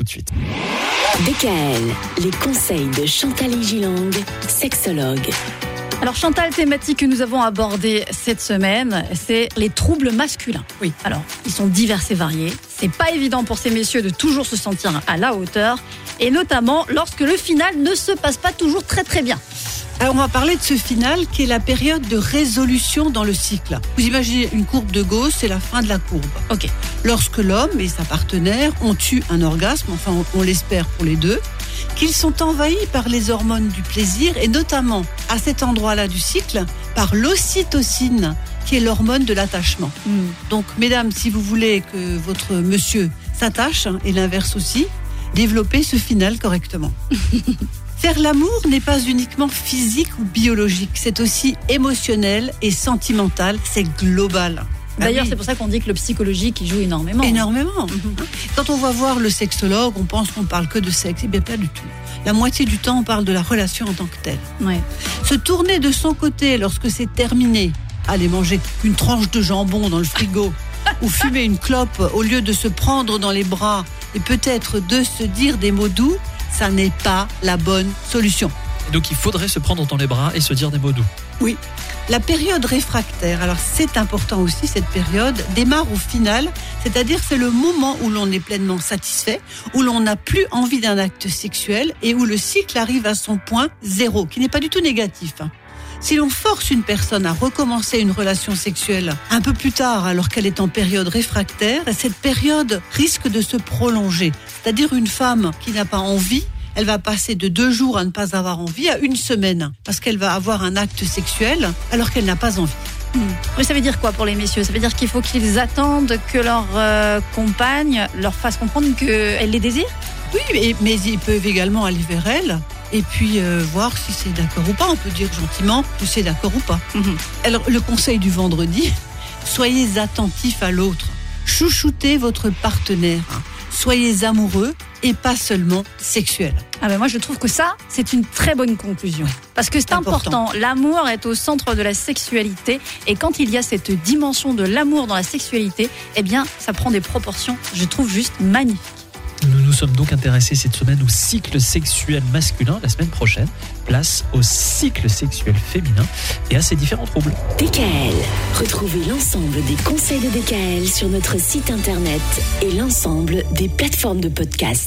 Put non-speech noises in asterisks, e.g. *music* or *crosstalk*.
tout de suite. DKL, les conseils de Chantal Gilang, sexologue. Alors Chantal, thématique que nous avons abordée cette semaine, c'est les troubles masculins. Oui. Alors, ils sont divers et variés. C'est pas évident pour ces messieurs de toujours se sentir à la hauteur, et notamment lorsque le final ne se passe pas toujours très très bien. Alors on va parler de ce final qui est la période de résolution dans le cycle. Vous imaginez une courbe de Gauss, c'est la fin de la courbe. Ok. Lorsque l'homme et sa partenaire ont eu un orgasme, enfin on, on l'espère pour les deux, qu'ils sont envahis par les hormones du plaisir et notamment à cet endroit-là du cycle par l'ocytocine qui est l'hormone de l'attachement. Hmm. Donc mesdames, si vous voulez que votre monsieur s'attache hein, et l'inverse aussi, développez ce final correctement. *laughs* Faire l'amour n'est pas uniquement physique ou biologique, c'est aussi émotionnel et sentimental, c'est global. D'ailleurs, Ah oui. c'est pour ça qu'on dit que le psychologique il joue énormément. Énormément. Mhm. Quand on va voir le sexologue, on pense qu'on parle que de sexe. Eh bien, pas du tout. La moitié du temps, on parle de la relation en tant que telle. Ouais. Se tourner de son côté lorsque c'est terminé, aller manger une tranche de jambon dans le frigo *laughs* ou fumer une clope au lieu de se prendre dans les bras et peut-être de se dire des mots doux, ça n'est pas la bonne solution. Donc il faudrait se prendre dans les bras et se dire des mots doux. Oui. La période réfractaire, alors c'est important aussi cette période, démarre au final, c'est-à-dire c'est le moment où l'on est pleinement satisfait, où l'on n'a plus envie d'un acte sexuel et où le cycle arrive à son point zéro, qui n'est pas du tout négatif. hein. Si l'on force une personne à recommencer une relation sexuelle un peu plus tard alors qu'elle est en période réfractaire, cette période risque de se prolonger. C'est-à-dire une femme qui n'a pas envie, elle va passer de deux jours à ne pas avoir envie à une semaine parce qu'elle va avoir un acte sexuel alors qu'elle n'a pas envie. Mais ça veut dire quoi pour les messieurs? Ça veut dire qu'il faut qu'ils attendent que leur euh, compagne leur fasse comprendre qu'elle les désire? Oui, mais, mais ils peuvent également aller vers elle et puis euh, voir si c'est d'accord ou pas. On peut dire gentiment que c'est d'accord ou pas. Alors, le conseil du vendredi, *laughs* soyez attentifs à l'autre. Chouchoutez votre partenaire. Soyez amoureux et pas seulement sexuel. Ah ben moi je trouve que ça c'est une très bonne conclusion parce que c'est important. important. L'amour est au centre de la sexualité et quand il y a cette dimension de l'amour dans la sexualité, eh bien ça prend des proportions, je trouve juste magnifiques. Nous nous sommes donc intéressés cette semaine au cycle sexuel masculin. La semaine prochaine, place au cycle sexuel féminin et à ses différents troubles. DKL. Retrouvez l'ensemble des conseils de DKL sur notre site internet et l'ensemble des plateformes de podcast.